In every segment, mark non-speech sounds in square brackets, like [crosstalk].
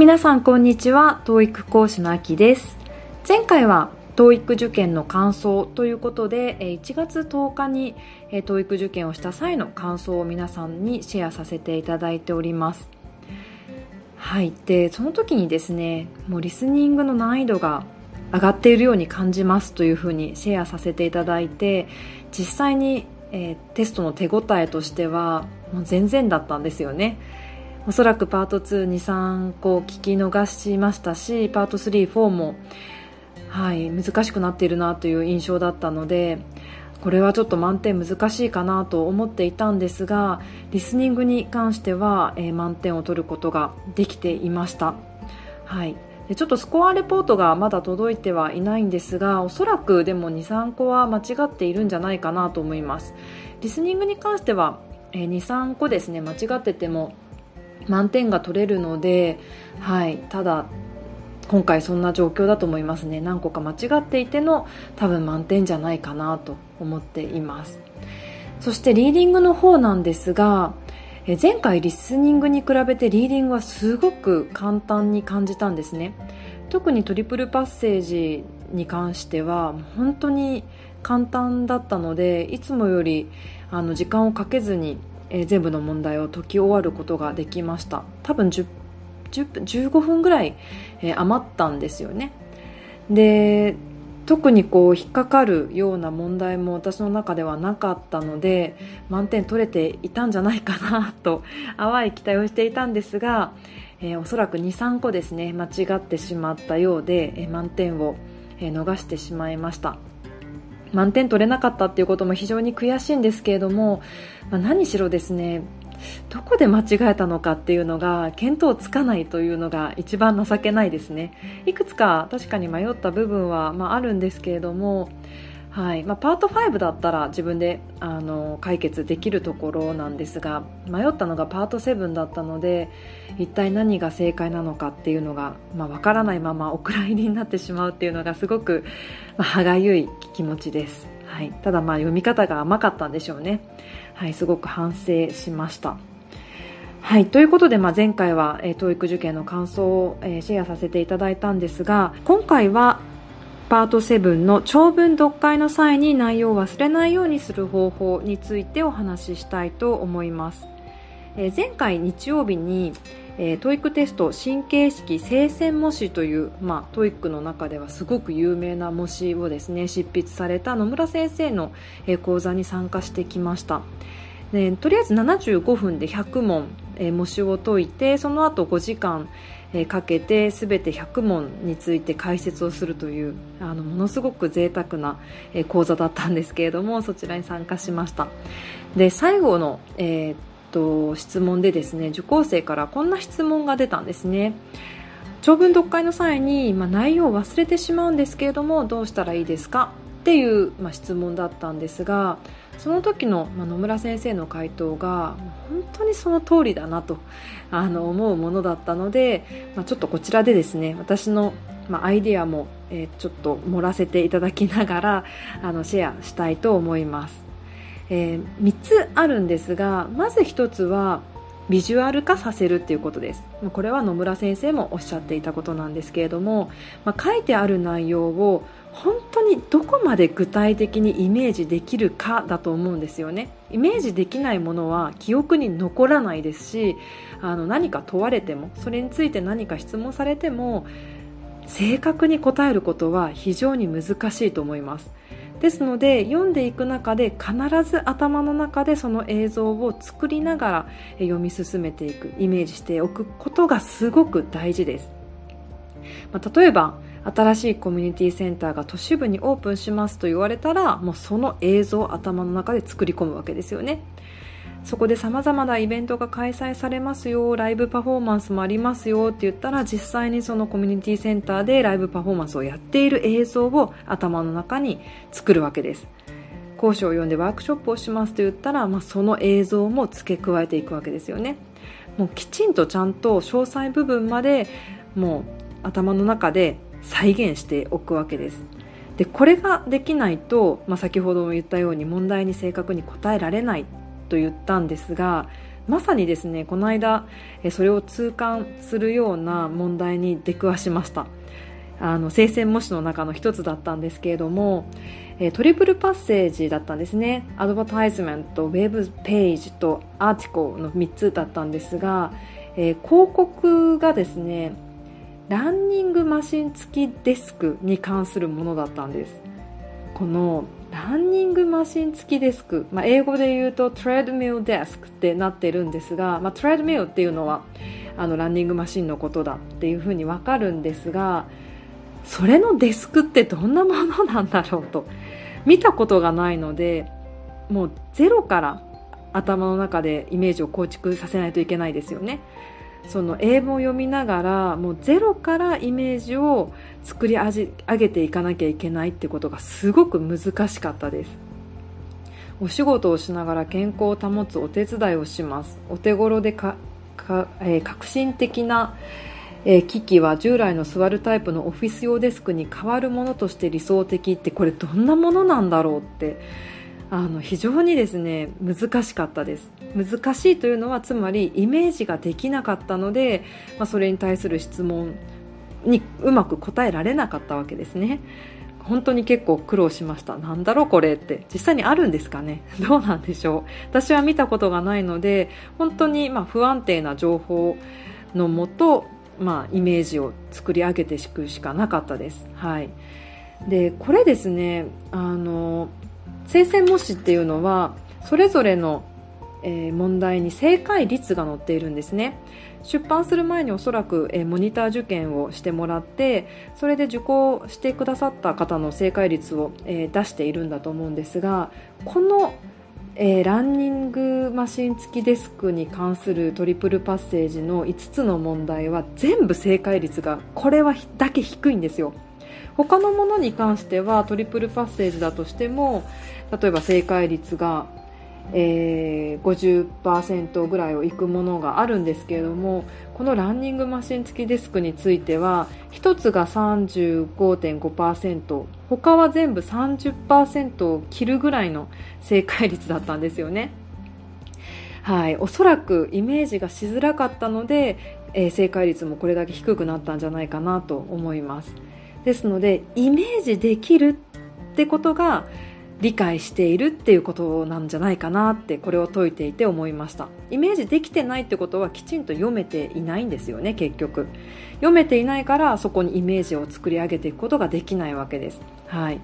皆さんこんにちは。TOEIC 講師のあきです。前回は TOEIC 受験の感想ということで1月10日に TOEIC 受験をした際の感想を皆さんにシェアさせていただいております。はい。でその時にですねもうリスニングの難易度が上がっているように感じますというふうにシェアさせていただいて実際に、えー、テストの手応えとしてはもう全然だったんですよね。おそらくパート223個聞き逃しましたしパート34も、はい、難しくなっているなという印象だったのでこれはちょっと満点難しいかなと思っていたんですがリスニングに関しては、えー、満点を取ることができていました。はいちょっとスコアレポートがまだ届いてはいないんですがおそらくでも23個は間違っているんじゃないかなと思いますリスニングに関しては、えー、23個ですね間違ってても満点が取れるので、はい、ただ今回そんな状況だと思いますね。何個か間違っていての多分満点じゃないかなと思っています。そしてリーディングの方なんですが前回リスニングに比べてリーディングはすごく簡単に感じたんですね。特にトリプルパッセージに関しては本当に簡単だったのでいつもよりあの時間をかけずにえー、全部の問題を解き終わることができました。多分 10, 10 15分ぐらい、えー、余ったんですよね。で特にこう引っかかるような問題も私の中ではなかったので満点取れていたんじゃないかなと [laughs] 淡い期待をしていたんですが、えー、おそらく23個ですね間違ってしまったようで、えー、満点を、え、逃してしまいました。満点取れなかったっていうことも非常に悔しいんですけれども、まあ、何しろですねどこで間違えたのかっていうのが見当つかないというのが一番情けないですね。いくつか確かに迷った部分は、まあ、あるんですけれどもはい。まあ、パート5だったら自分であの解決できるところなんですが迷ったのがパート7だったので一体何が正解なのかっていうのが、まあ、分からないままお蔵入りになってしまうっていうのがすごく、まあ、歯がゆい気持ちです、はい、ただまあ読み方が甘かったんでしょうね、はい、すごく反省しました。はい。ということで、まあ、前回は、えー、TOEIC 受験の感想を、えー、シェアさせていただいたんですが、今回は、パート7の長文読解の際に内容を忘れないようにする方法についてお話ししたいと思います。え、前回日曜日に、えー、 TOEIC テスト新形式精選模試という、まあ、 TOEIC の中ではすごく有名な模試をですね執筆された野村先生の、え、講座に参加してきました。でとりあえず75分で100問、えー、模試を解いてその後5時間、かけて全て100問について解説をするというあのものすごく贅沢な、講座だったんですけれどもそちらに参加しました。で最後の、えー、っと質問でですね受講生からこんな質問が出たんですね。長文読解の際に、まあ、内容を忘れてしまうんですけれどもどうしたらいいですか？っていう、まあ、質問だったんですがその時の、まあ、野村先生の回答が本当にその通りだなとあの思うものだったので、まあ、ちょっとこちらでですね私の、まあ、アイデアも、えー、ちょっと盛らせていただきながらあのシェアしたいと思います、えー、3つあるんですがまず1つはビジュアル化させるっていうことです。これは野村先生もおっしゃっていたことなんですけれども、まあ、書いてある内容を本当にどこまで具体的にイメージできるかだと思うんですよね。イメージできないものは記憶に残らないですしあの何か問われてもそれについて何か質問されても正確に答えることは非常に難しいと思います。ですので読んでいく中で必ず頭の中でその映像を作りながら読み進めていくイメージしておくことがすごく大事です、まあ、例えば新しいコミュニティセンターが都市部にオープンしますと言われたらもうその映像を頭の中で作り込むわけですよね。そこで様々なイベントが開催されますよ。ライブパフォーマンスもありますよって言ったら実際にそのコミュニティセンターでライブパフォーマンスをやっている映像を頭の中に作るわけです。講師を呼んでワークショップをしますと言ったら、まあ、その映像も付け加えていくわけですよね。もうきちんとちゃんと詳細部分までもう頭の中で再現しておくわけです。でこれができないと、まあ、先ほども言ったように問題に正確に答えられないと言ったんですがまさにですねこの間それを痛感するような問題に出くわしました。あの聖戦模試の中の一つだったんですけれどもトリプルパッセージだったんですね。アドバタイズメントウェブページとアーティコの3つだったんですが、えー、広告がですねランニングマシン付きデスクに関するものだったんですこのランニングマシン付きデスク、まあ、英語で言うとトレッドミルデスクってなってるんですが、まあ、トレッドミルっていうのはあのランニングマシンのことだっていうふうにわかるんですがそれのデスクってどんなものなんだろうと見たことがないのでもうゼロから頭の中でイメージを構築させないといけないですよね。その英文を読みながらもうゼロからイメージを作り上げていかなきゃいけないってことがすごく難しかったです。お仕事をしながら健康を保つお手伝いをします。お手頃でかか、えー、革新的な、えー、機器は従来の座るタイプのオフィス用デスクに変わるものとして理想的ってこれどんなものなんだろうってあの非常にですね難しかったです。難しいというのはつまりイメージができなかったので、まあ、それに対する質問にうまく答えられなかったわけですね。本当に結構苦労しました。なんだろうこれって。実際にあるんですかね？[laughs] どうなんでしょう？私は見たことがないので本当にま不安定な情報のもと、まあ、イメージを作り上げていくしかなかったです。はい。でこれですねあの聖戦模試っていうのはそれぞれの、えー、問題に正解率が載っているんですね。出版する前におそらく、えー、モニター受験をしてもらってそれで受講してくださった方の正解率を、えー、出しているんだと思うんですがこのえ、ランニングマシン付きデスクに関するトリプルパッセージの5つの問題は全部正解率がこれはだけ低いんですよ。他のものに関してはトリプルパッセージだとしても例えば正解率が、えー、50%ぐらいをいくものがあるんですけれどもこのランニングマシン付きデスクについては1つが35.5%他は全部30%を切るぐらいの正解率だったんですよね。はい、おそらくイメージがしづらかったので、えー、正解率もこれだけ低くなったんじゃないかなと思います。ですのでイメージできるってことが理解しているっていうことなんじゃないかなってこれを解いていて思いました。イメージできてないってことはきちんと読めていないんですよね結局。読めていないからそこにイメージを作り上げていくことができないわけです。はい。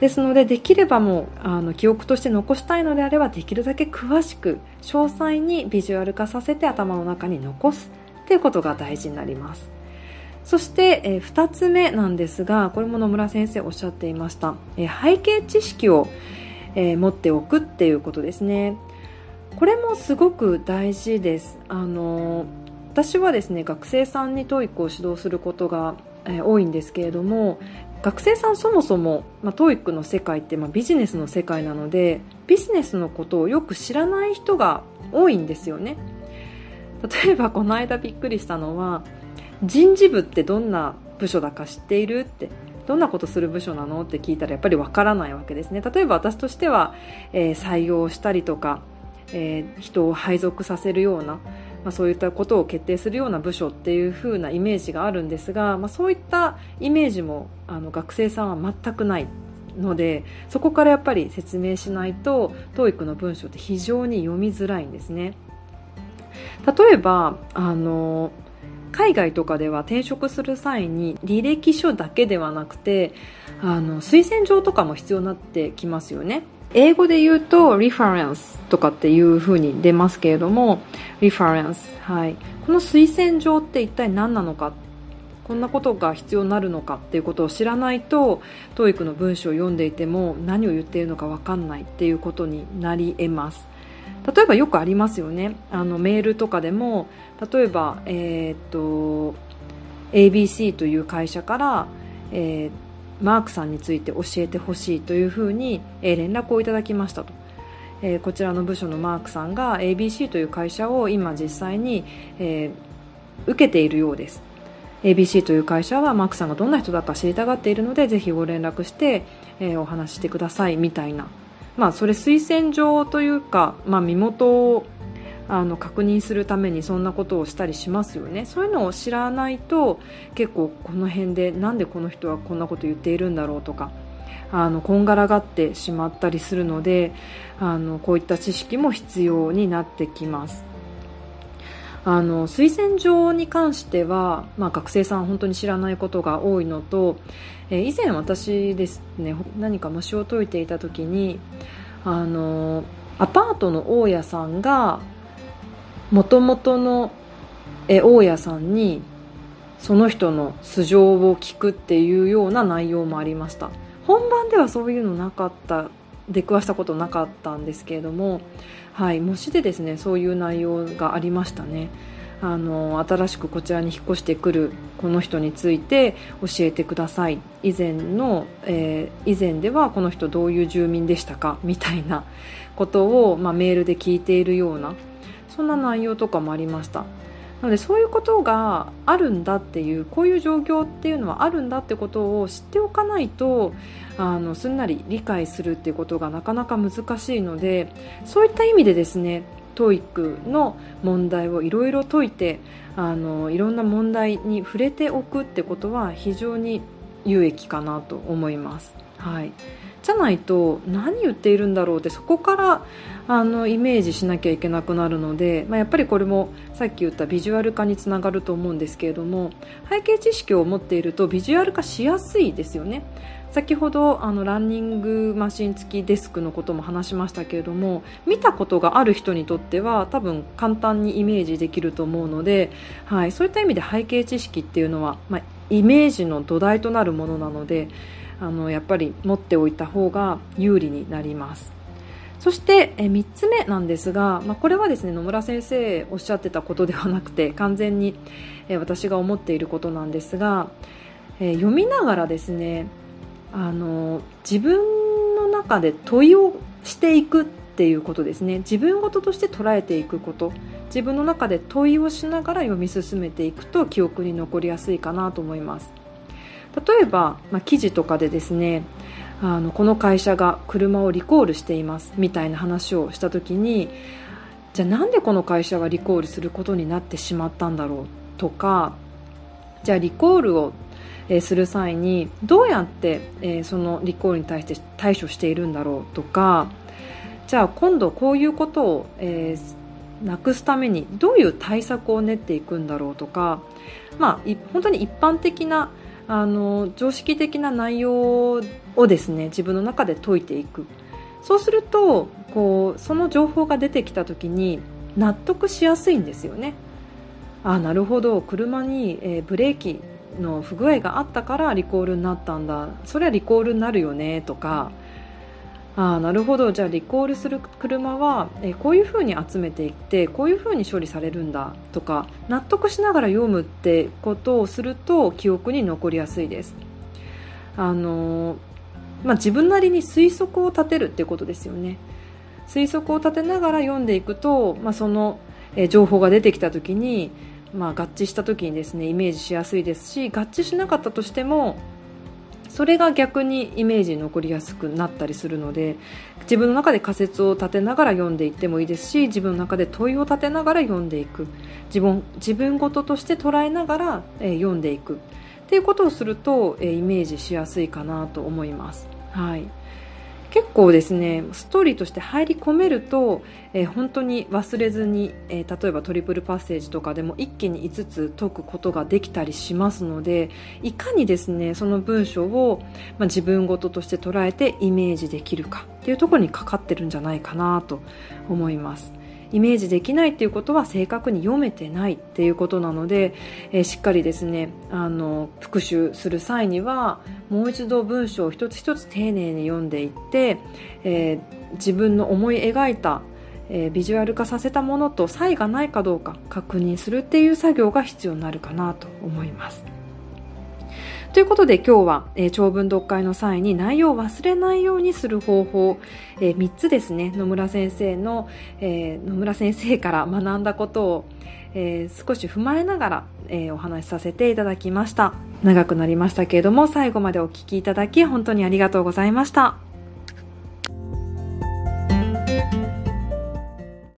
ですのでできればもうあの記憶として残したいのであればできるだけ詳しく詳細にビジュアル化させて頭の中に残すっていうことが大事になります。そして、えー、2つ目なんですがこれも野村先生おっしゃっていました、えー、背景知識を、えー、持っておくっていうことですね。これもすごく大事です。あの私はですね学生さんに TOEIC を指導することが、え多いんですけれども学生さんそもそも、まあ、TOEIC の世界って、まあ、ビジネスの世界なのでビジネスのことをよく知らない人が多いんですよね。例えばこの間びっくりしたのは人事部ってどんな部署だか知っているってどんなことする部署なのって聞いたらやっぱりわからないわけですね。例えば私としては、えー、採用したりとか、えー、人を配属させるような、まあ、そういったことを決定するような部署っていう風なイメージがあるんですが、まあ、そういったイメージもあの学生さんは全くないのでそこからやっぱり説明しないと TOEIC の文章って非常に読みづらいんですね。例えばあの海外とかでは転職する際に履歴書だけではなくてあの推薦状とかも必要になってきますよね。英語で言うと reference とかっていう風に出ますけれども reference はい。この推薦状って一体何なのかこんなことが必要になるのかっていうことを知らないと TOEIC の文章を読んでいても何を言っているのか分かんないっていうことになり得ます。例えばよくありますよね。あのメールとかでも例えば、えー、っと ABC という会社から、えー、マークさんについて教えてほしいというふうに、えー、連絡をいただきましたと、えー、こちらの部署のマークさんが ABC という会社を今実際に、えー、受けているようです。ABC という会社はマークさんがどんな人だか知りたがっているのでぜひご連絡して、えー、お話してくださいみたいな。まあ、それ推薦状というか、まあ、身元をあの確認するためにそんなことをしたりしますよね。そういうのを知らないと結構この辺でなんでこの人はこんなこと言っているんだろうとかあのこんがらがってしまったりするのであのこういった知識も必要になってきます。あの推薦状に関しては、まあ、学生さん本当に知らないことが多いのと、え以前私ですね何か模試を解いていた時にあのアパートの大家さんがもともとの大家さんにその人の素性を聞くっていうような内容もありました。本番ではそういうのなかった出くわしたことなかったんですけれども、はい、模試でですねそういう内容がありましたね。あの新しくこちらに引っ越してくるこの人について教えてください。以前の、えー、以前ではこの人どういう住民でしたかみたいなことを、まあ、メールで聞いているようなそんな内容とかもありました。なのでそういうことがあるんだっていうこういう状況っていうのはあるんだってことを知っておかないとあのすんなり理解するっていうことがなかなか難しいのでそういった意味でですね TOEIC の問題をいろいろ解いてあのいろんな問題に触れておくってことは非常に有益かなと思います。はいじゃないと何言っているんだろうってそこからあのイメージしなきゃいけなくなるので、まあ、やっぱりこれもさっき言ったビジュアル化につながると思うんですけれども背景知識を持っているとビジュアル化しやすいですよね。先ほどあのランニングマシン付きデスクのことも話しましたけれども見たことがある人にとっては多分簡単にイメージできると思うので、はい、そういった意味で背景知識っていうのは、まあ、イメージの土台となるものなのであのやっぱり持っておいた方が有利になります。そしてえ3つ目なんですが、まあ、これはですね野村先生おっしゃってたことではなくて完全にえ私が思っていることなんですがえ読みながらですねあの自分の中で問いをしていくっていうことですね。自分事として捉えていくこと。自分の中で問いをしながら読み進めていくと記憶に残りやすいかなと思います。例えば、まあ、記事とかでですねあのこの会社が車をリコールしていますみたいな話をした時にじゃあなんでこの会社がリコールすることになってしまったんだろうとかじゃあリコールをする際にどうやって、そのリコールに対して対処しているんだろうとかじゃあ今度こういうことを、なくすためにどういう対策を練っていくんだろうとか、まあ、本当に一般的なあの常識的な内容をですね自分の中で解いていく。そうするとこうその情報が出てきた時に納得しやすいんですよね。あなるほど。車に、えー、ブレーキの不具合があったからリコールになったんだ。それはリコールになるよねとかあなるほどじゃあリコールする車はえこういうふうに集めていってこういうふうに処理されるんだとか納得しながら読むってことをすると記憶に残りやすいです。あのまあ、自分なりに推測を立てるってことですよね。推測を立てながら読んでいくと、まあ、その情報が出てきた時に、まあ、合致した時にですねイメージしやすいですし合致しなかったとしてもそれが逆にイメージに残りやすくなったりするので自分の中で仮説を立てながら読んでいってもいいですし自分の中で問いを立てながら読んでいく。自分自分事として捉えながら、えー、読んでいく。っていうことをすると、えー、イメージしやすいかなと思います。はい。結構ですねストーリーとして入り込めると、えー、本当に忘れずに、えー、例えばトリプルパッセージとかでも一気に5つ解くことができたりしますのでいかにですねその文章を、まあ、自分事として捉えてイメージできるかっていうところにかかってるんじゃないかなと思います。イメージできないっていうことは正確に読めてないっていうことなので、えー、しっかりですねあの復習する際にはもう一度文章を一つ一つ丁寧に読んでいって、えー、自分の思い描いたえ、ビジュアル化させたものと差異がないかどうか確認するっていう作業が必要になるかなと思います。ということで今日は、えー、長文読解の際に内容を忘れないようにする方法、えー、3つですね、野村先生の、えー、野村先生から学んだことを、えー、少し踏まえながら、えー、お話しさせていただきました。長くなりましたけれども、最後までお聞きいただき本当にありがとうございました。